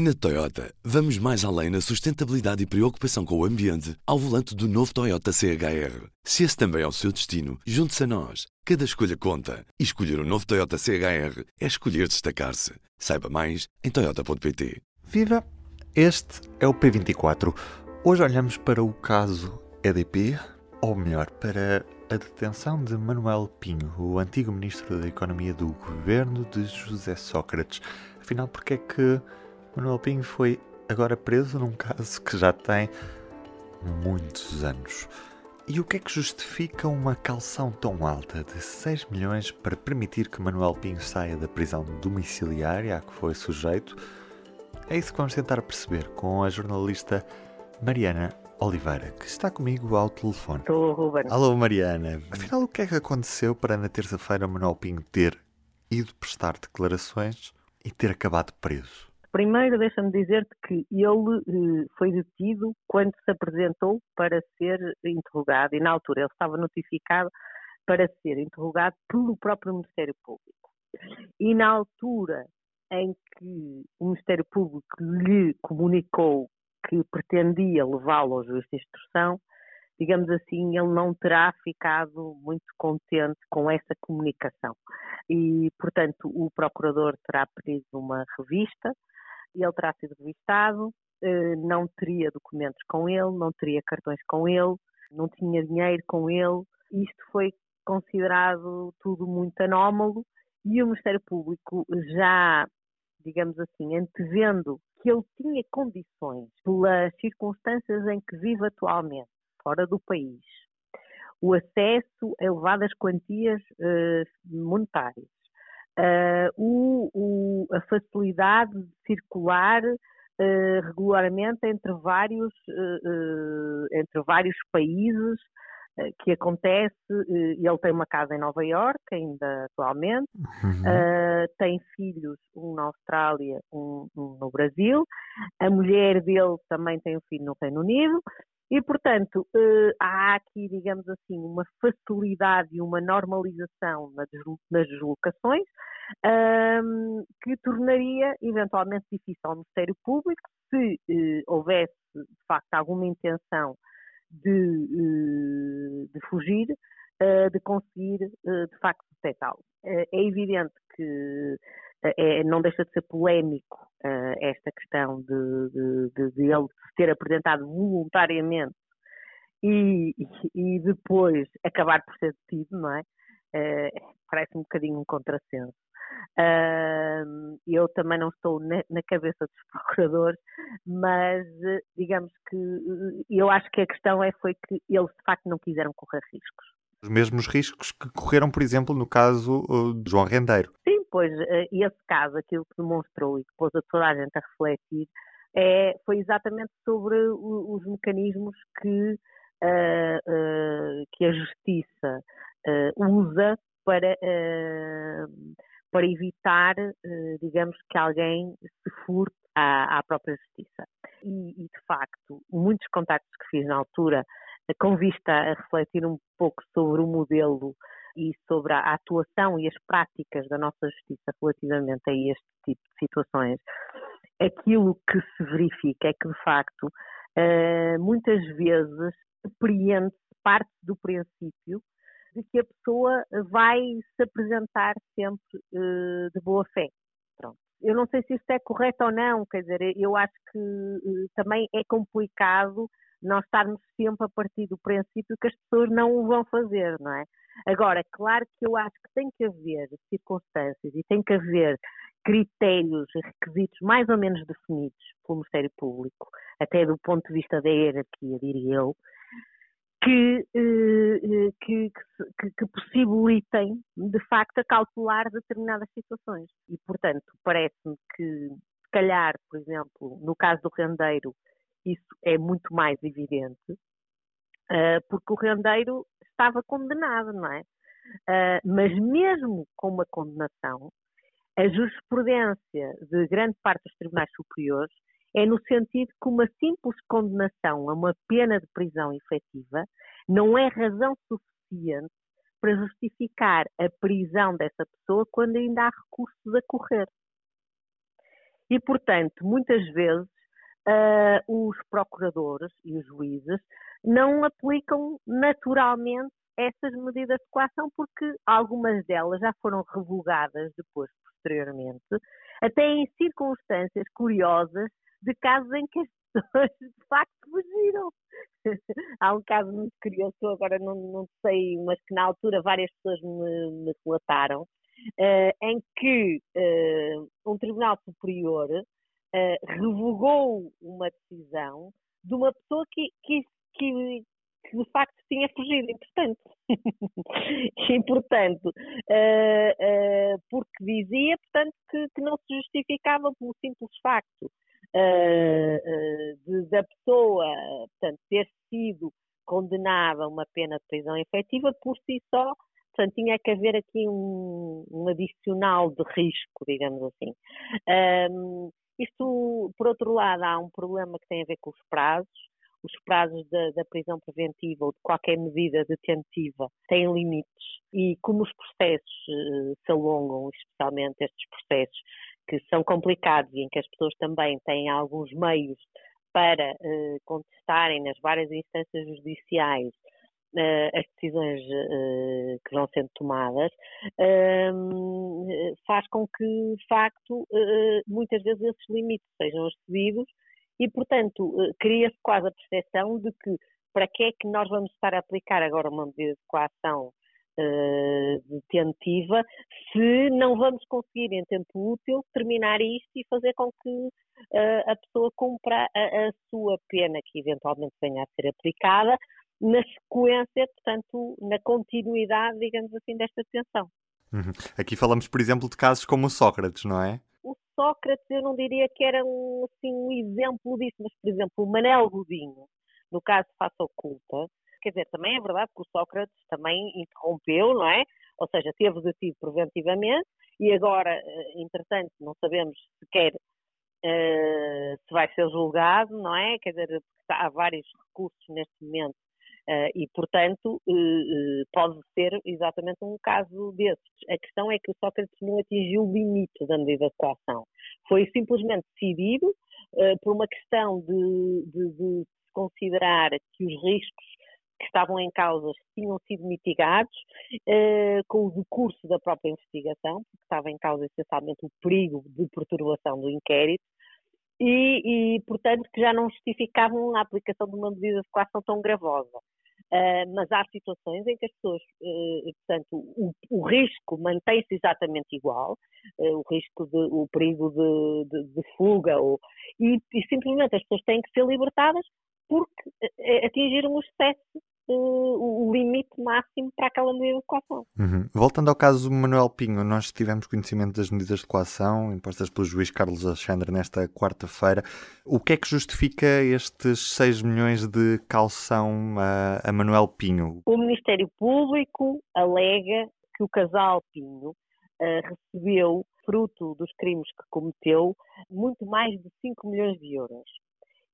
Na Toyota, vamos mais além na sustentabilidade e preocupação com o ambiente ao volante do novo Toyota CHR. Se esse também é o seu destino, junte-se a nós. Cada escolha conta. E escolher o um novo Toyota CHR é escolher destacar-se. Saiba mais em Toyota.pt. Viva! Este é o P24. Hoje olhamos para o caso EDP, ou melhor, para a detenção de Manuel Pinho, o antigo ministro da Economia do governo de José Sócrates. Afinal, porque é que Manuel Pinho foi agora preso num caso que já tem muitos anos. E o que é que justifica uma calção tão alta de 6 milhões para permitir que Manuel Pinho saia da prisão domiciliária a que foi sujeito? É isso que vamos tentar perceber com a jornalista Mariana Oliveira, que está comigo ao telefone. Estou, Ruben. Alô, Mariana. Afinal, o que é que aconteceu para na terça-feira Manuel Pinho ter ido prestar declarações e ter acabado preso? Primeiro, deixa-me dizer-te que ele eh, foi detido quando se apresentou para ser interrogado, e na altura ele estava notificado para ser interrogado pelo próprio Ministério Público. E na altura em que o Ministério Público lhe comunicou que pretendia levá-lo ao juiz de instrução, digamos assim, ele não terá ficado muito contente com essa comunicação. E, portanto, o procurador terá pedido uma revista ele terá sido revistado, eh, não teria documentos com ele, não teria cartões com ele, não tinha dinheiro com ele. Isto foi considerado tudo muito anómalo e o Ministério Público já, digamos assim, antevendo que ele tinha condições, pelas circunstâncias em que vive atualmente, fora do país, o acesso a elevadas quantias uh, monetárias, uh, o, o, a facilidade de circular uh, regularmente entre vários, uh, entre vários países que acontece, ele tem uma casa em Nova York ainda atualmente, uhum. tem filhos, um na Austrália, um, um, no Brasil, a mulher dele também tem um filho no Reino Unido, e, portanto, eh, há aqui, digamos assim, uma facilidade e uma normalização nas deslocações que tornaria eventualmente difícil ao Ministério Público, se eh, houvesse de facto alguma intenção de, eh, de fugir, de conseguir de facto detectá-lo. É evidente que é, não deixa de ser polémico uh, esta questão de, de, de, de, ele se ter apresentado voluntariamente e, e, depois acabar por ser detido, não é? Uh, parece um bocadinho um contrassenso. Uh, eu também não estou na, na, cabeça dos procuradores, mas digamos que eu acho que a questão é foi que eles de facto não quiseram correr riscos. Os mesmos riscos que correram, por exemplo, no caso de João Rendeiro. Sim, pois eh, esse caso, aquilo que demonstrou e que pôs a toda a gente a refletir, é, foi exatamente sobre os mecanismos que, uh, uh, que a justiça uh, usa para, para evitar, digamos, que alguém se furte à, à própria justiça. E, e, de facto, muitos contactos que fiz na altura, com vista a refletir um pouco sobre o modelo e sobre a atuação e as práticas da nossa justiça relativamente a este tipo de situações, aquilo que se verifica é que, de facto, eh, muitas vezes depreende-se parte do princípio de que a pessoa vai se apresentar sempre eh, de boa fé. Pronto. Eu não sei se isto é correto ou não, quer dizer, eu acho que eh, também é complicado nós estarmos sempre a partir do princípio que as pessoas não o vão fazer, não é? Agora, claro que eu acho que tem que haver circunstâncias e tem que haver critérios e requisitos mais ou menos definidos pelo Ministério Público, até do ponto de vista da hierarquia, diria eu, que, eh, que, que, que, possibilitem, de facto, a calcular determinadas situações. E, portanto, parece-me que, se calhar, por exemplo, no caso do rendeiro, isso é muito mais evidente, eh, porque o rendeiro estava condenado, não é? Uh, mas mesmo com uma condenação, a jurisprudência de grande parte dos tribunais superiores é no sentido que uma simples condenação a uma pena de prisão efetiva não é razão suficiente para justificar a prisão dessa pessoa quando ainda há recursos a correr. E, portanto, muitas vezes uh, os procuradores e os juízes não aplicam naturalmente essas medidas de coação porque algumas delas já foram revogadas depois, posteriormente, até em circunstâncias curiosas de casos em que as pessoas de facto fugiram. Há um caso muito curioso, agora não, não sei, mas que na altura várias pessoas me, me relataram, uh, em que uh, um Tribunal Superior uh, revogou uma decisão de uma pessoa que, que, que, que de facto tinha fugido, entretanto. e, portanto, uh, uh, porque dizia, portanto, que, que, não se justificava pelo simples facto de, da pessoa, portanto, ter sido condenada a uma pena de prisão efetiva por si só, portanto, tinha que haver aqui um, um adicional de risco, digamos assim. Um, isto, por outro lado, há um problema que tem a ver com os prazos. Os prazos da, da, prisão preventiva ou de qualquer medida detentiva têm limites. E como os processos uh, se alongam, especialmente estes processos que são complicados e em que as pessoas também têm alguns meios para uh, contestarem nas várias instâncias judiciais uh, as decisões que vão sendo tomadas, ehm, faz com que, de facto, muitas vezes esses limites sejam excedidos e, portanto, eh, cria-se quase a percepção de que para que é que nós vamos estar a aplicar agora uma medida de coação detentiva se não vamos conseguir em tempo útil terminar isto e fazer com que a pessoa cumpra a, a, sua pena que eventualmente venha a ser aplicada na sequência, portanto, na continuidade, digamos assim, desta detenção. Uhum. Aqui falamos, por exemplo, de casos como o Sócrates, não é? Sócrates eu não diria que era um, assim, um exemplo disso, mas, por exemplo, o Manel Godinho, no caso Faça Oculta, quer dizer, também é verdade que o Sócrates também interrompeu, não é? Ou seja, teve detido preventivamente e agora, eh, entretanto, não sabemos sequer uh, se vai ser julgado, não é? Quer dizer, há vários recursos neste momento Uh, e, portanto, uh, uh, pode ser exatamente um caso desses. A questão é que o Sócrates não atingiu o limite da medida de coação. Foi simplesmente decidido por uma questão de, de, de considerar que os riscos que estavam em causa tinham sido mitigados com o decurso da própria investigação, porque estava em causa essencialmente o perigo de perturbação do inquérito, e, e, portanto, que já não justificavam a aplicação de uma medida de coação tão gravosa. Uh, mas há situações em que as pessoas, uh, portanto, o, o risco mantém-se exatamente igual, uh, o risco de, o perigo de, de, de fuga, ou, e, e, simplesmente as pessoas têm que ser libertadas porque atingiram o excesso o limite máximo para aquela medida de coação. Uhum. Voltando ao caso do Manuel Pinho, nós tivemos conhecimento das medidas de coação impostas pelo juiz Carlos Alexandre nesta quarta-feira. O que é que justifica estes 6 milhões de calção a, a Manuel Pinho? O Ministério Público alega que o casal Pinho uh, recebeu, fruto dos crimes que cometeu, muito mais de 5 milhões de euros.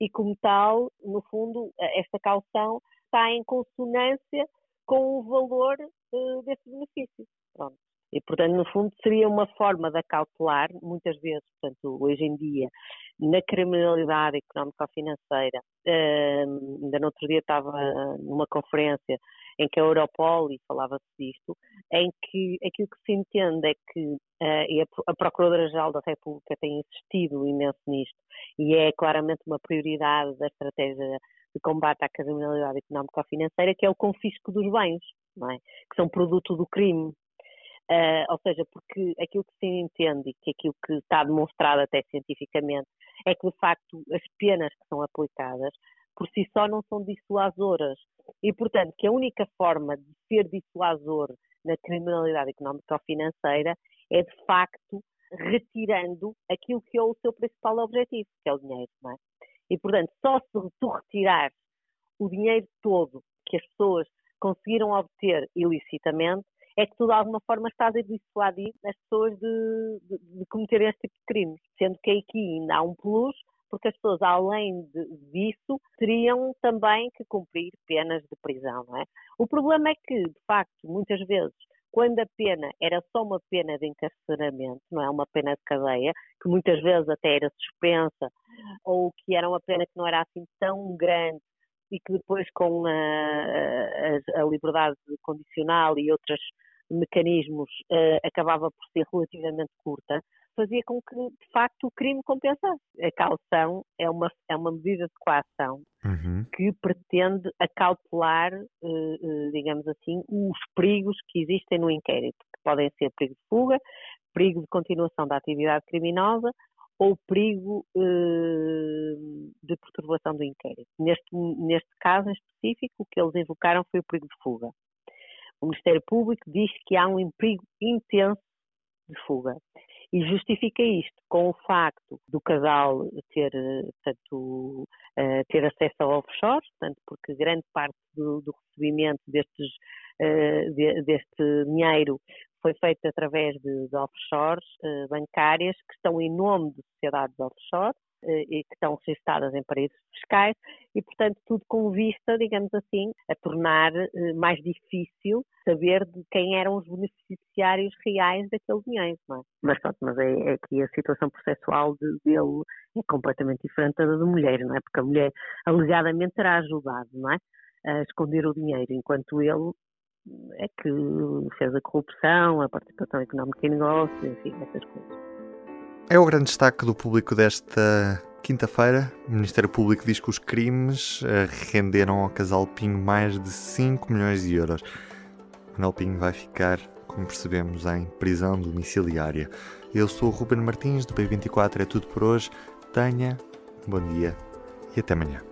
E como tal, no fundo, esta calção está em consonância com o valor uh, desse benefício. Pronto. E, portanto, no fundo, seria uma forma de acautelar, muitas vezes, portanto, hoje em dia, na criminalidade económica ou financeira. Uh, ainda no outro dia estava numa conferência em que a Europol, e falava-se disto, em que aquilo que se entende é que uh, a Procuradora-Geral da República tem insistido imenso nisto, e é claramente uma prioridade da estratégia de combate à criminalidade económica ou financeira, que é o confisco dos bens, é? que são produto do crime. Uh, ou seja, porque aquilo que se entende e que aquilo que está demonstrado até cientificamente é que, de facto, as penas que são aplicadas por si só não são dissuasoras. E, portanto, que a única forma de ser dissuasor na criminalidade económica ou financeira é, de facto, retirando aquilo que é o seu principal objetivo, que é o dinheiro, não é? E, portanto, só se tu retirares o dinheiro todo que as pessoas conseguiram obter ilicitamente, é que tu de alguma forma estás a dissuadir as pessoas de, de, de cometerem este tipo de crimes. Sendo que aqui ainda há um plus, porque as pessoas, além de, disso, teriam também que cumprir penas de prisão, não é? O problema é que, de facto, muitas vezes quando a pena era só uma pena de encarceramento, não é? Uma pena de cadeia, que muitas vezes até era suspensa, ou que era uma pena que não era assim tão grande e que depois com a, a, a liberdade condicional e outros mecanismos uh, acabava por ser relativamente curta, fazia com que, de facto, o crime compensasse. A caução é uma, é uma medida de coação uhum. que pretende acautelar, uh, uh, digamos assim, os perigos que existem no inquérito, que podem ser perigo de fuga, perigo de continuação da atividade criminosa ou perigo uh, de perturbação do inquérito. Neste, neste caso em específico, o que eles invocaram foi o perigo de fuga. O Ministério Público diz que há um perigo intenso de fuga e justifica isto com o facto do casal ter, portanto, uh, ter acesso ao offshore, portanto, porque grande parte do, do recebimento destes, de, deste dinheiro foi feito através de, de offshores bancárias que estão em nome de sociedades offshore eh, e que estão registadas em paraísos fiscais e, portanto, tudo com vista, digamos assim, a tornar eh, mais difícil saber de quem eram os beneficiários reais daquele dinheiro, não é? Mas pronto, mas é, é que a situação processual de, dele é completamente diferente da da mulher, não é? Porque a mulher alegadamente terá ajudado, não é? A esconder o dinheiro, enquanto ele é que fez a corrupção, a participação económica em negócios, enfim, essas coisas. É o grande destaque do público desta quinta-feira. O Ministério Público diz que os crimes eh, renderam ao casal Pinho mais de 5 milhões de euros. Manuel Pinho vai ficar, como percebemos, em prisão domiciliária. Eu sou o Ruben Martins, do P24 é tudo por hoje. Tenha um bom dia e até amanhã.